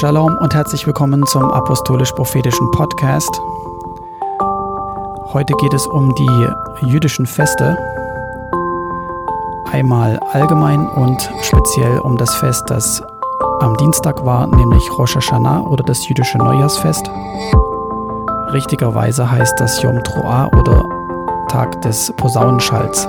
Shalom und herzlich willkommen zum Apostolisch-Prophetischen Podcast. Heute geht es um die jüdischen Feste. Einmal allgemein und speziell um das Fest, das am Dienstag war, nämlich Rosh Hashanah oder das jüdische Neujahrsfest. Richtigerweise heißt das Yom Troah oder Tag des Posaunenschalls.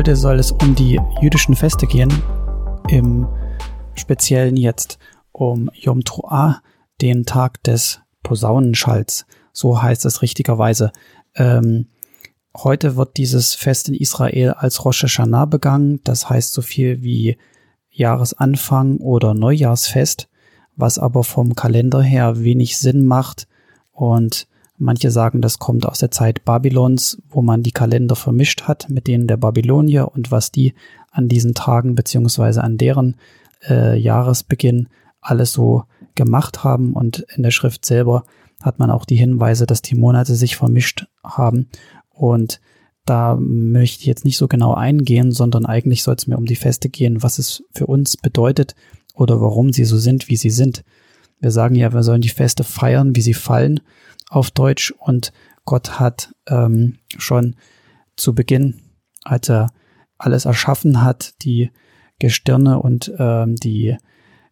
Heute soll es um die jüdischen Feste gehen, im Speziellen jetzt um Yom Truah, den Tag des Posaunenschalls. So heißt es richtigerweise. Ähm, heute wird dieses Fest in Israel als Rosh Hashanah begangen. Das heißt so viel wie Jahresanfang oder Neujahrsfest, was aber vom Kalender her wenig Sinn macht und Manche sagen, das kommt aus der Zeit Babylons, wo man die Kalender vermischt hat mit denen der Babylonier und was die an diesen Tagen beziehungsweise an deren äh, Jahresbeginn alles so gemacht haben. Und in der Schrift selber hat man auch die Hinweise, dass die Monate sich vermischt haben. Und da möchte ich jetzt nicht so genau eingehen, sondern eigentlich soll es mir um die Feste gehen, was es für uns bedeutet oder warum sie so sind, wie sie sind. Wir sagen ja, wir sollen die Feste feiern, wie sie fallen auf Deutsch und Gott hat ähm, schon zu Beginn, als er alles erschaffen hat, die Gestirne und ähm, die,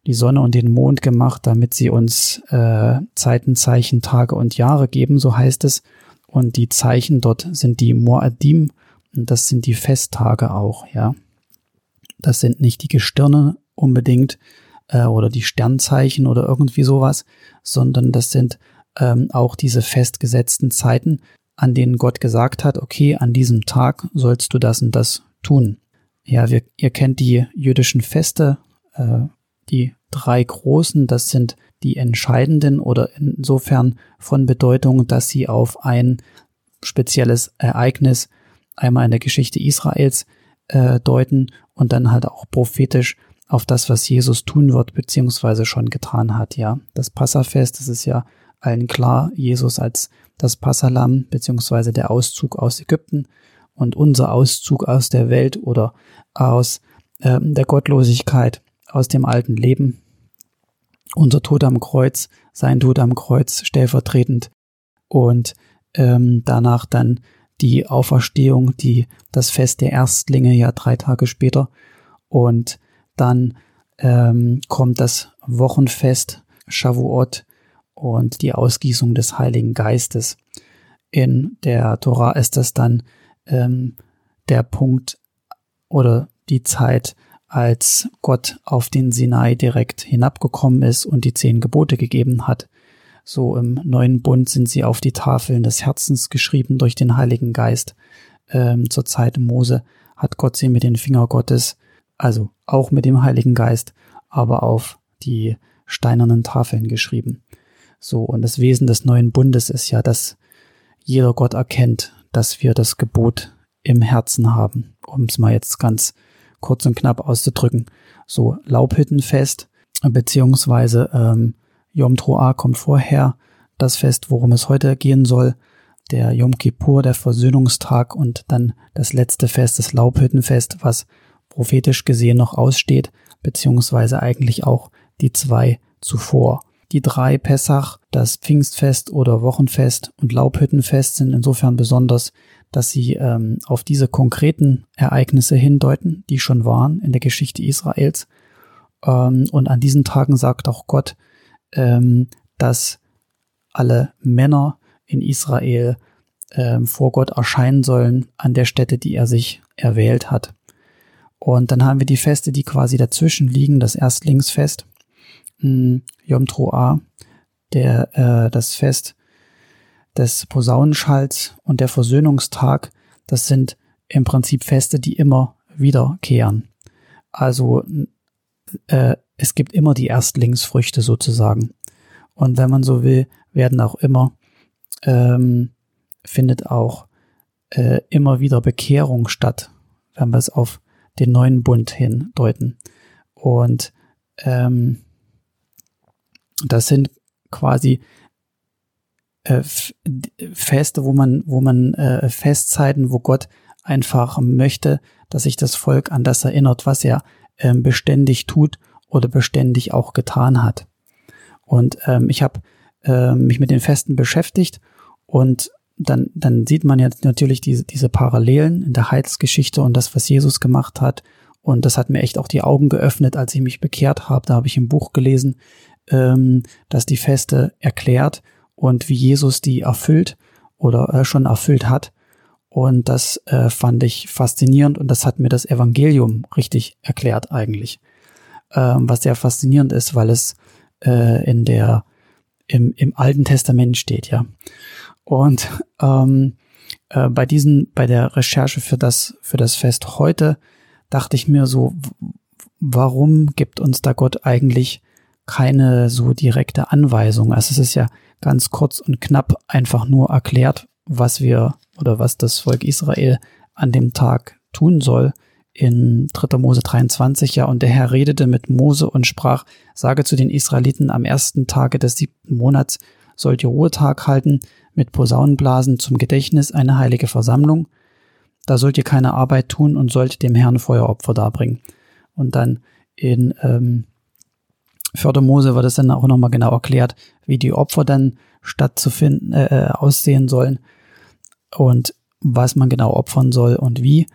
die Sonne und den Mond gemacht, damit sie uns äh, Zeiten, Zeichen, Tage und Jahre geben, so heißt es. Und die Zeichen dort sind die Moadim und das sind die Festtage auch, ja. Das sind nicht die Gestirne unbedingt äh, oder die Sternzeichen oder irgendwie sowas, sondern das sind ähm, auch diese festgesetzten Zeiten, an denen Gott gesagt hat, okay, an diesem Tag sollst du das und das tun. Ja, wir, ihr kennt die jüdischen Feste, äh, die drei großen, das sind die entscheidenden oder insofern von Bedeutung, dass sie auf ein spezielles Ereignis einmal in der Geschichte Israels äh, deuten und dann halt auch prophetisch auf das, was Jesus tun wird, beziehungsweise schon getan hat, ja. Das Passafest, das ist ja allen klar, Jesus als das Passalam beziehungsweise der Auszug aus Ägypten und unser Auszug aus der Welt oder aus äh, der Gottlosigkeit, aus dem alten Leben. Unser Tod am Kreuz, sein Tod am Kreuz stellvertretend und ähm, danach dann die Auferstehung, die das Fest der Erstlinge ja drei Tage später und dann ähm, kommt das Wochenfest Shavuot und die Ausgießung des Heiligen Geistes. In der Tora ist das dann ähm, der Punkt oder die Zeit, als Gott auf den Sinai direkt hinabgekommen ist und die zehn Gebote gegeben hat. So im neuen Bund sind sie auf die Tafeln des Herzens geschrieben durch den Heiligen Geist. Ähm, zur Zeit Mose hat Gott sie mit den Finger Gottes, also auch mit dem Heiligen Geist, aber auf die steinernen Tafeln geschrieben. So, und das Wesen des neuen Bundes ist ja, dass jeder Gott erkennt, dass wir das Gebot im Herzen haben, um es mal jetzt ganz kurz und knapp auszudrücken. So Laubhüttenfest, beziehungsweise ähm, Yom Troah kommt vorher, das Fest, worum es heute gehen soll, der Yom Kippur, der Versöhnungstag und dann das letzte Fest, das Laubhüttenfest, was prophetisch gesehen noch aussteht, beziehungsweise eigentlich auch die zwei zuvor. Die drei Pessach, das Pfingstfest oder Wochenfest und Laubhüttenfest sind insofern besonders, dass sie ähm, auf diese konkreten Ereignisse hindeuten, die schon waren in der Geschichte Israels. Ähm, und an diesen Tagen sagt auch Gott, ähm, dass alle Männer in Israel ähm, vor Gott erscheinen sollen an der Stätte, die er sich erwählt hat. Und dann haben wir die Feste, die quasi dazwischen liegen, das Erstlingsfest Yom Troah, der, äh, das Fest des Posaunenschalls und der Versöhnungstag, das sind im Prinzip Feste, die immer wiederkehren. Also äh, es gibt immer die Erstlingsfrüchte sozusagen. Und wenn man so will, werden auch immer ähm, findet auch äh, immer wieder Bekehrung statt, wenn wir es auf den neuen Bund hindeuten. Und ähm, das sind quasi äh, Feste, wo man, wo man äh, Festzeiten, wo Gott einfach möchte, dass sich das Volk an das erinnert, was er ähm, beständig tut oder beständig auch getan hat. Und ähm, ich habe äh, mich mit den Festen beschäftigt und dann, dann sieht man jetzt natürlich diese, diese Parallelen in der Heilsgeschichte und das, was Jesus gemacht hat. Und das hat mir echt auch die Augen geöffnet, als ich mich bekehrt habe. Da habe ich im Buch gelesen, ähm, dass die Feste erklärt und wie Jesus die erfüllt oder äh, schon erfüllt hat. Und das äh, fand ich faszinierend und das hat mir das Evangelium richtig erklärt eigentlich. Ähm, was sehr faszinierend ist, weil es äh, in der im, im Alten Testament steht, ja. Und ähm, äh, bei diesen, bei der Recherche für das, für das Fest heute dachte ich mir so, warum gibt uns da Gott eigentlich keine so direkte Anweisung? Also es ist ja ganz kurz und knapp einfach nur erklärt, was wir oder was das Volk Israel an dem Tag tun soll in 3. Mose 23, ja, und der Herr redete mit Mose und sprach, sage zu den Israeliten, am ersten Tage des siebten Monats sollt ihr Ruhetag halten, mit Posaunenblasen zum Gedächtnis eine heilige Versammlung. Da sollt ihr keine Arbeit tun und sollt dem Herrn Feueropfer darbringen. Und dann in ähm, 4. Mose wird es dann auch nochmal genau erklärt, wie die Opfer dann stattzufinden, äh, äh, aussehen sollen und was man genau opfern soll und wie.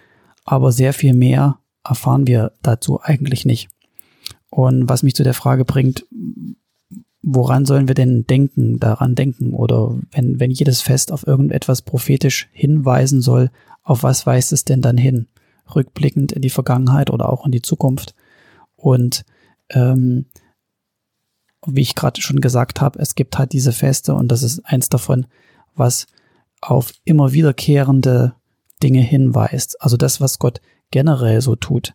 Aber sehr viel mehr erfahren wir dazu eigentlich nicht. Und was mich zu der Frage bringt, woran sollen wir denn denken, daran denken? Oder wenn, wenn jedes Fest auf irgendetwas prophetisch hinweisen soll, auf was weist es denn dann hin? Rückblickend in die Vergangenheit oder auch in die Zukunft. Und ähm, wie ich gerade schon gesagt habe, es gibt halt diese Feste und das ist eins davon, was auf immer wiederkehrende Dinge hinweist. Also das, was Gott generell so tut.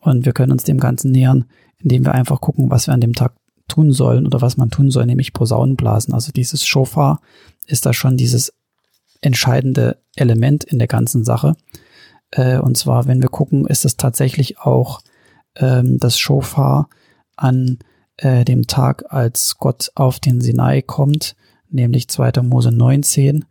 Und wir können uns dem Ganzen nähern, indem wir einfach gucken, was wir an dem Tag tun sollen oder was man tun soll, nämlich Posaunen blasen. Also dieses Shofar ist da schon dieses entscheidende Element in der ganzen Sache. Äh, und zwar, wenn wir gucken, ist es tatsächlich auch ähm, das Shofar an äh, dem Tag, als Gott auf den Sinai kommt, nämlich 2. Mose 19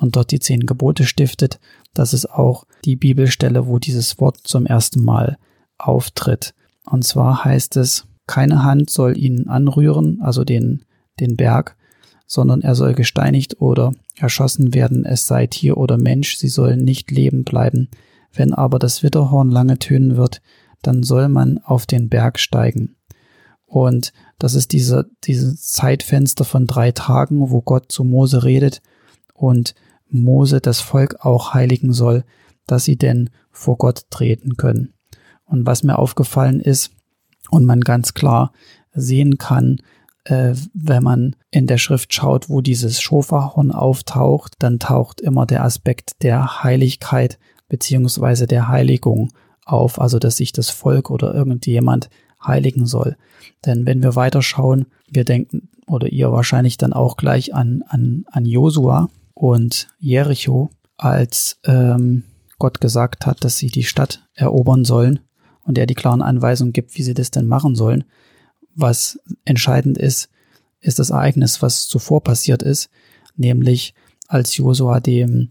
und dort die zehn Gebote stiftet. Das ist auch die Bibelstelle, wo dieses Wort zum ersten Mal auftritt. Und zwar heißt es, keine Hand soll ihn anrühren, also den, den Berg, sondern er soll gesteinigt oder erschossen werden, es sei Tier oder Mensch, sie sollen nicht leben bleiben. Wenn aber das Witterhorn lange tönen wird, dann soll man auf den Berg steigen. Und das ist diese, dieses Zeitfenster von drei Tagen, wo Gott zu Mose redet und Mose das Volk auch heiligen soll, dass sie denn vor Gott treten können. Und was mir aufgefallen ist und man ganz klar sehen kann, äh, wenn man in der Schrift schaut, wo dieses Schofahorn auftaucht, dann taucht immer der Aspekt der Heiligkeit beziehungsweise der Heiligung auf, also dass sich das Volk oder irgendjemand heiligen soll. Denn wenn wir weiterschauen, wir denken, oder ihr wahrscheinlich dann auch gleich an, an, an Josua und Jericho, als ähm, Gott gesagt hat, dass sie die Stadt erobern sollen und er die klaren Anweisungen gibt, wie sie das denn machen sollen. Was entscheidend ist, ist das Ereignis, was zuvor passiert ist, nämlich als Josua dem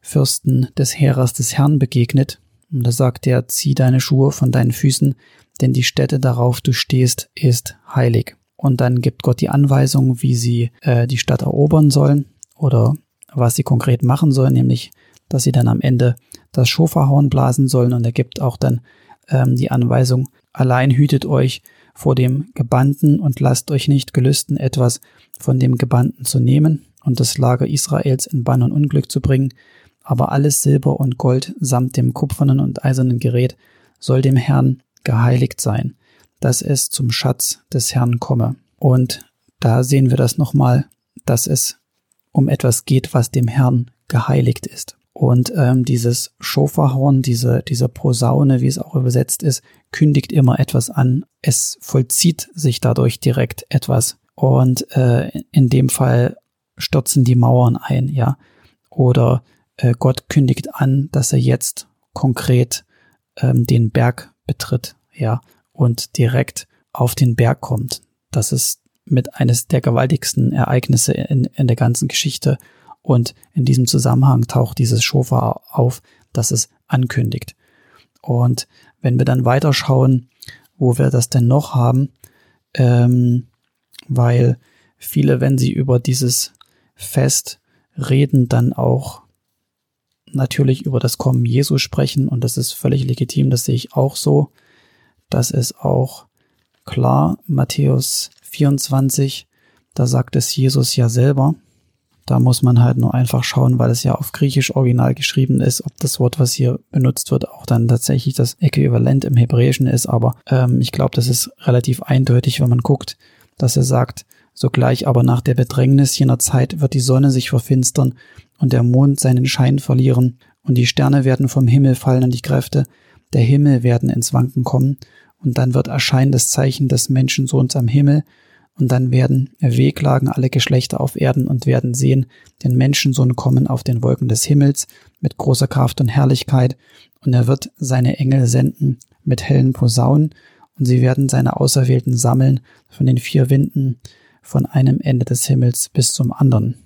Fürsten des Heeres des Herrn begegnet. Und da sagt er, zieh deine Schuhe von deinen Füßen, denn die Stätte, darauf du stehst, ist heilig. Und dann gibt Gott die Anweisung, wie sie äh, die Stadt erobern sollen oder was sie konkret machen sollen, nämlich, dass sie dann am Ende das Schofahorn blasen sollen und er gibt auch dann ähm, die Anweisung, allein hütet euch vor dem Gebannten und lasst euch nicht gelüsten, etwas von dem Gebannten zu nehmen und das Lager Israels in Bann und Unglück zu bringen, aber alles Silber und Gold samt dem kupfernen und eisernen Gerät soll dem Herrn geheiligt sein, dass es zum Schatz des Herrn komme. Und da sehen wir das nochmal, dass es um etwas geht, was dem Herrn geheiligt ist. Und ähm, dieses Schofahorn, diese, diese Posaune, wie es auch übersetzt ist, kündigt immer etwas an. Es vollzieht sich dadurch direkt etwas. Und äh, in dem Fall stürzen die Mauern ein, ja. Oder äh, Gott kündigt an, dass er jetzt konkret ähm, den Berg betritt, ja, und direkt auf den Berg kommt. Das ist mit eines der gewaltigsten Ereignisse in, in der ganzen Geschichte. Und in diesem Zusammenhang taucht dieses Schofar auf, das es ankündigt. Und wenn wir dann weiterschauen, wo wir das denn noch haben, ähm, weil viele, wenn sie über dieses Fest reden, dann auch natürlich über das Kommen Jesu sprechen und das ist völlig legitim, das sehe ich auch so. Das ist auch klar, Matthäus 24, da sagt es Jesus ja selber. Da muss man halt nur einfach schauen, weil es ja auf Griechisch original geschrieben ist, ob das Wort, was hier benutzt wird, auch dann tatsächlich das Äquivalent im Hebräischen ist. Aber ähm, ich glaube, das ist relativ eindeutig, wenn man guckt, dass er sagt, sogleich aber nach der Bedrängnis jener Zeit wird die Sonne sich verfinstern und der Mond seinen Schein verlieren und die Sterne werden vom Himmel fallen und die Kräfte der Himmel werden ins Wanken kommen und dann wird erscheinen das Zeichen des Menschensohns am Himmel und dann werden wehklagen alle Geschlechter auf Erden und werden sehen den Menschensohn kommen auf den Wolken des Himmels mit großer Kraft und Herrlichkeit und er wird seine Engel senden mit hellen Posaunen und sie werden seine Auserwählten sammeln von den vier Winden von einem Ende des Himmels bis zum anderen.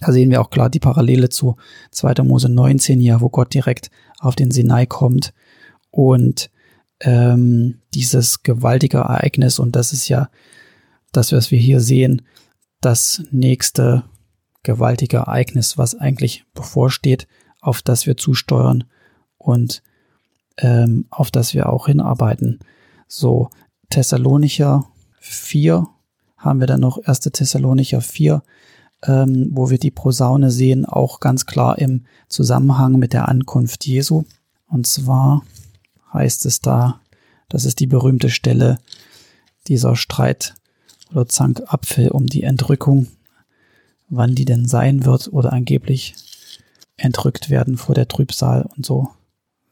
Da sehen wir auch klar die Parallele zu 2. Mose 19 hier, wo Gott direkt auf den Sinai kommt und ähm, dieses gewaltige Ereignis und das ist ja das, was wir hier sehen, das nächste gewaltige Ereignis, was eigentlich bevorsteht, auf das wir zusteuern und ähm, auf das wir auch hinarbeiten. So, Thessalonicher 4 haben wir dann noch 1. Thessalonicher 4, ähm, wo wir die Posaune sehen, auch ganz klar im Zusammenhang mit der Ankunft Jesu. Und zwar heißt es da, das ist die berühmte Stelle dieser Streit oder Zankapfel um die Entrückung, wann die denn sein wird oder angeblich entrückt werden vor der Trübsal und so.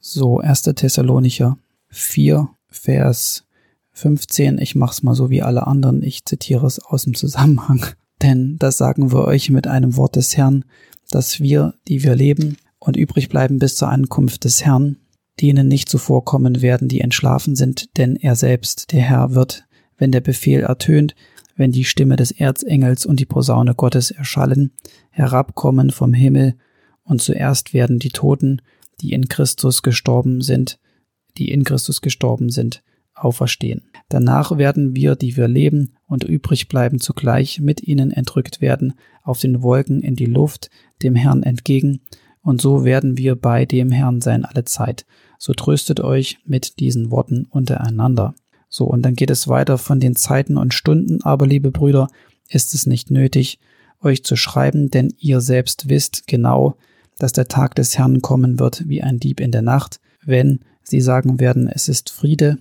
So, 1. Thessalonicher 4, Vers 15. Ich mach's mal so wie alle anderen. Ich zitiere es aus dem Zusammenhang. Denn das sagen wir euch mit einem Wort des Herrn, dass wir, die wir leben und übrig bleiben bis zur Ankunft des Herrn, denen nicht zuvorkommen werden, die entschlafen sind, denn er selbst, der Herr, wird wenn der Befehl ertönt, wenn die Stimme des Erzengels und die Posaune Gottes erschallen, herabkommen vom Himmel, und zuerst werden die Toten, die in Christus gestorben sind, die in Christus gestorben sind, auferstehen. Danach werden wir, die wir leben und übrig bleiben, zugleich mit ihnen entrückt werden, auf den Wolken in die Luft, dem Herrn entgegen, und so werden wir bei dem Herrn sein alle Zeit. So tröstet euch mit diesen Worten untereinander. So, und dann geht es weiter von den Zeiten und Stunden, aber liebe Brüder, ist es nicht nötig, euch zu schreiben, denn ihr selbst wisst genau, dass der Tag des Herrn kommen wird wie ein Dieb in der Nacht, wenn sie sagen werden, es ist Friede,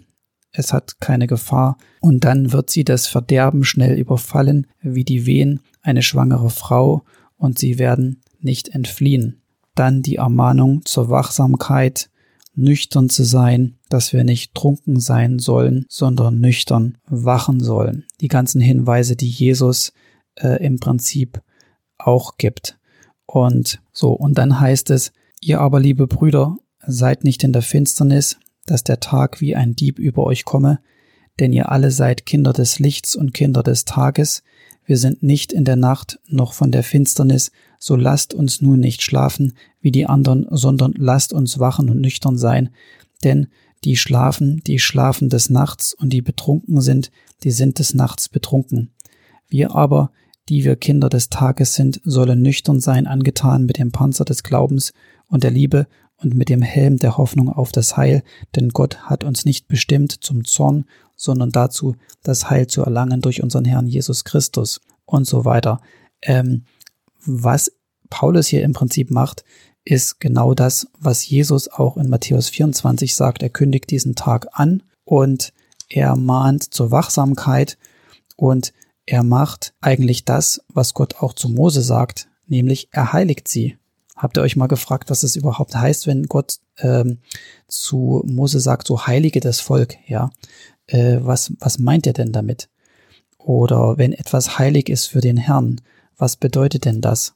es hat keine Gefahr, und dann wird sie das Verderben schnell überfallen, wie die Wehen eine schwangere Frau, und sie werden nicht entfliehen. Dann die Ermahnung zur Wachsamkeit, nüchtern zu sein, dass wir nicht trunken sein sollen, sondern nüchtern wachen sollen. Die ganzen Hinweise, die Jesus äh, im Prinzip auch gibt. Und so, und dann heißt es, ihr aber, liebe Brüder, seid nicht in der Finsternis, dass der Tag wie ein Dieb über euch komme, denn ihr alle seid Kinder des Lichts und Kinder des Tages, wir sind nicht in der Nacht noch von der Finsternis, so lasst uns nun nicht schlafen wie die anderen, sondern lasst uns wachen und nüchtern sein, denn die schlafen, die schlafen des Nachts und die betrunken sind, die sind des Nachts betrunken. Wir aber, die wir Kinder des Tages sind, sollen nüchtern sein, angetan mit dem Panzer des Glaubens und der Liebe und mit dem Helm der Hoffnung auf das Heil, denn Gott hat uns nicht bestimmt zum Zorn, sondern dazu, das Heil zu erlangen durch unseren Herrn Jesus Christus und so weiter. Ähm, was Paulus hier im Prinzip macht, ist genau das, was Jesus auch in Matthäus 24 sagt. Er kündigt diesen Tag an und er mahnt zur Wachsamkeit und er macht eigentlich das, was Gott auch zu Mose sagt, nämlich er heiligt sie. Habt ihr euch mal gefragt, was es überhaupt heißt, wenn Gott ähm, zu Mose sagt, so heilige das Volk, ja? Äh, was, was meint er denn damit? Oder wenn etwas heilig ist für den Herrn, Was bedeutet denn das?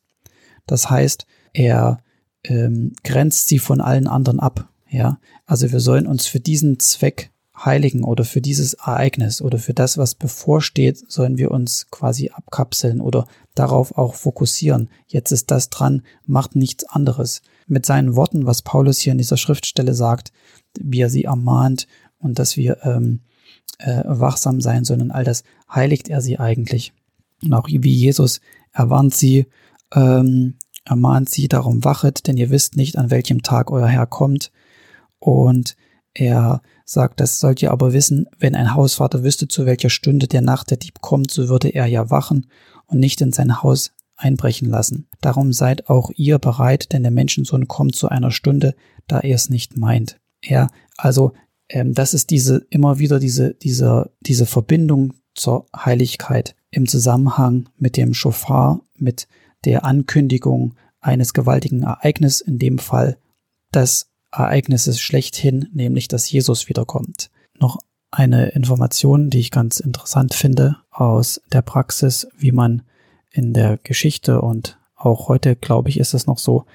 Das heißt, er ähm, grenzt sie von allen anderen ab. Ja, also wir sollen uns für diesen Zweck heiligen oder für dieses Ereignis oder für das, was bevorsteht, sollen wir uns quasi abkapseln oder darauf auch fokussieren. Jetzt ist das dran, macht nichts anderes. Mit seinen Worten, was Paulus hier in dieser Schriftstelle sagt, wie er sie ermahnt und dass wir ähm, äh, wachsam sein sollen all das, heiligt er sie eigentlich. Und auch wie Jesus erwarnt sie, ähm, ermahnt sie, darum wachet, denn ihr wisst nicht, an welchem Tag euer Herr kommt. Und er sagt, das sollt ihr aber wissen, wenn ein Hausvater wüsste, zu welcher Stunde der Nacht der Dieb kommt, so würde er ja wachen und nicht in sein Haus einbrechen lassen. Darum seid auch ihr bereit, denn der Menschensohn kommt zu einer Stunde, da er es nicht meint. Er, also, ähm, das ist diese, immer wieder diese, diese, diese Verbindung zur Heiligkeit im Zusammenhang mit dem Schofar, mit der Ankündigung eines gewaltigen Ereignisses, in dem Fall des Ereignisses schlechthin, nämlich dass Jesus wiederkommt. Noch eine Information, die ich ganz interessant finde aus der Praxis, wie man in der Geschichte und auch heute, glaube ich, ist es noch so,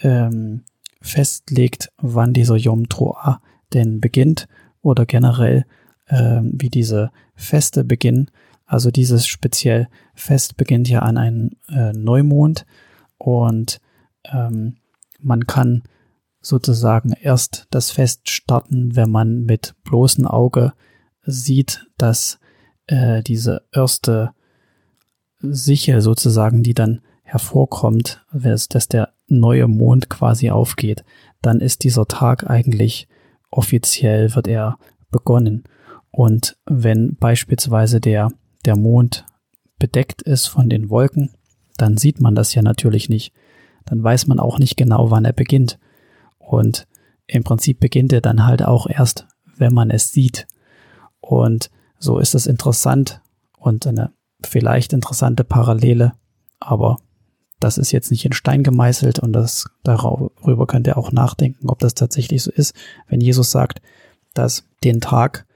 ähm, festlegt, wann dieser Yom Troa denn beginnt oder generell ähm, wie diese Feste beginnen. Also dieses speziell Fest beginnt ja an einem äh, Neumond und ähm, man kann sozusagen erst das Fest starten, wenn man mit bloßem Auge sieht, dass äh, diese erste Sichel sozusagen, die dann hervorkommt, dass der neue Mond quasi aufgeht, dann ist dieser Tag eigentlich offiziell, wird er begonnen. Und wenn beispielsweise der, der Mond bedeckt ist von den Wolken, dann sieht man das ja natürlich nicht. Dann weiß man auch nicht genau, wann er beginnt. Und im Prinzip beginnt er dann halt auch erst, wenn man es sieht. Und so ist es interessant und eine vielleicht interessante Parallele, aber das ist jetzt nicht in Stein gemeißelt und das darüber könnt ihr auch nachdenken, ob das tatsächlich so ist, wenn Jesus sagt, dass den Tag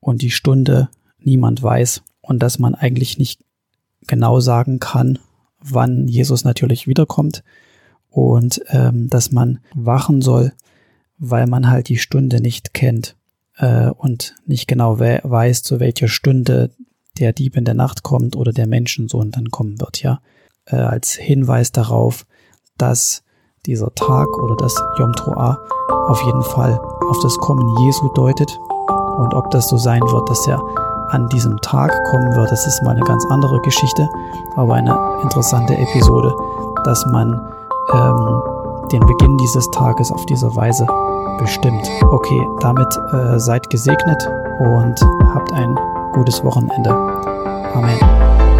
und die Stunde niemand weiß und dass man eigentlich nicht genau sagen kann, wann Jesus natürlich wiederkommt und ähm, dass man wachen soll, weil man halt die Stunde nicht kennt äh, und nicht genau we weiß, zu welcher Stunde der Dieb in der Nacht kommt oder der Menschensohn dann kommen wird, ja, äh, als Hinweis darauf, dass dieser Tag oder das Yom Troah auf jeden Fall auf das Kommen Jesu deutet und ob das so sein wird, dass er an diesem Tag kommen wird, das ist mal eine ganz andere Geschichte, aber eine interessante Episode, dass man ähm, den Beginn dieses Tages auf diese Weise bestimmt. Okay, damit äh, seid gesegnet und habt ein gutes Wochenende. Amen.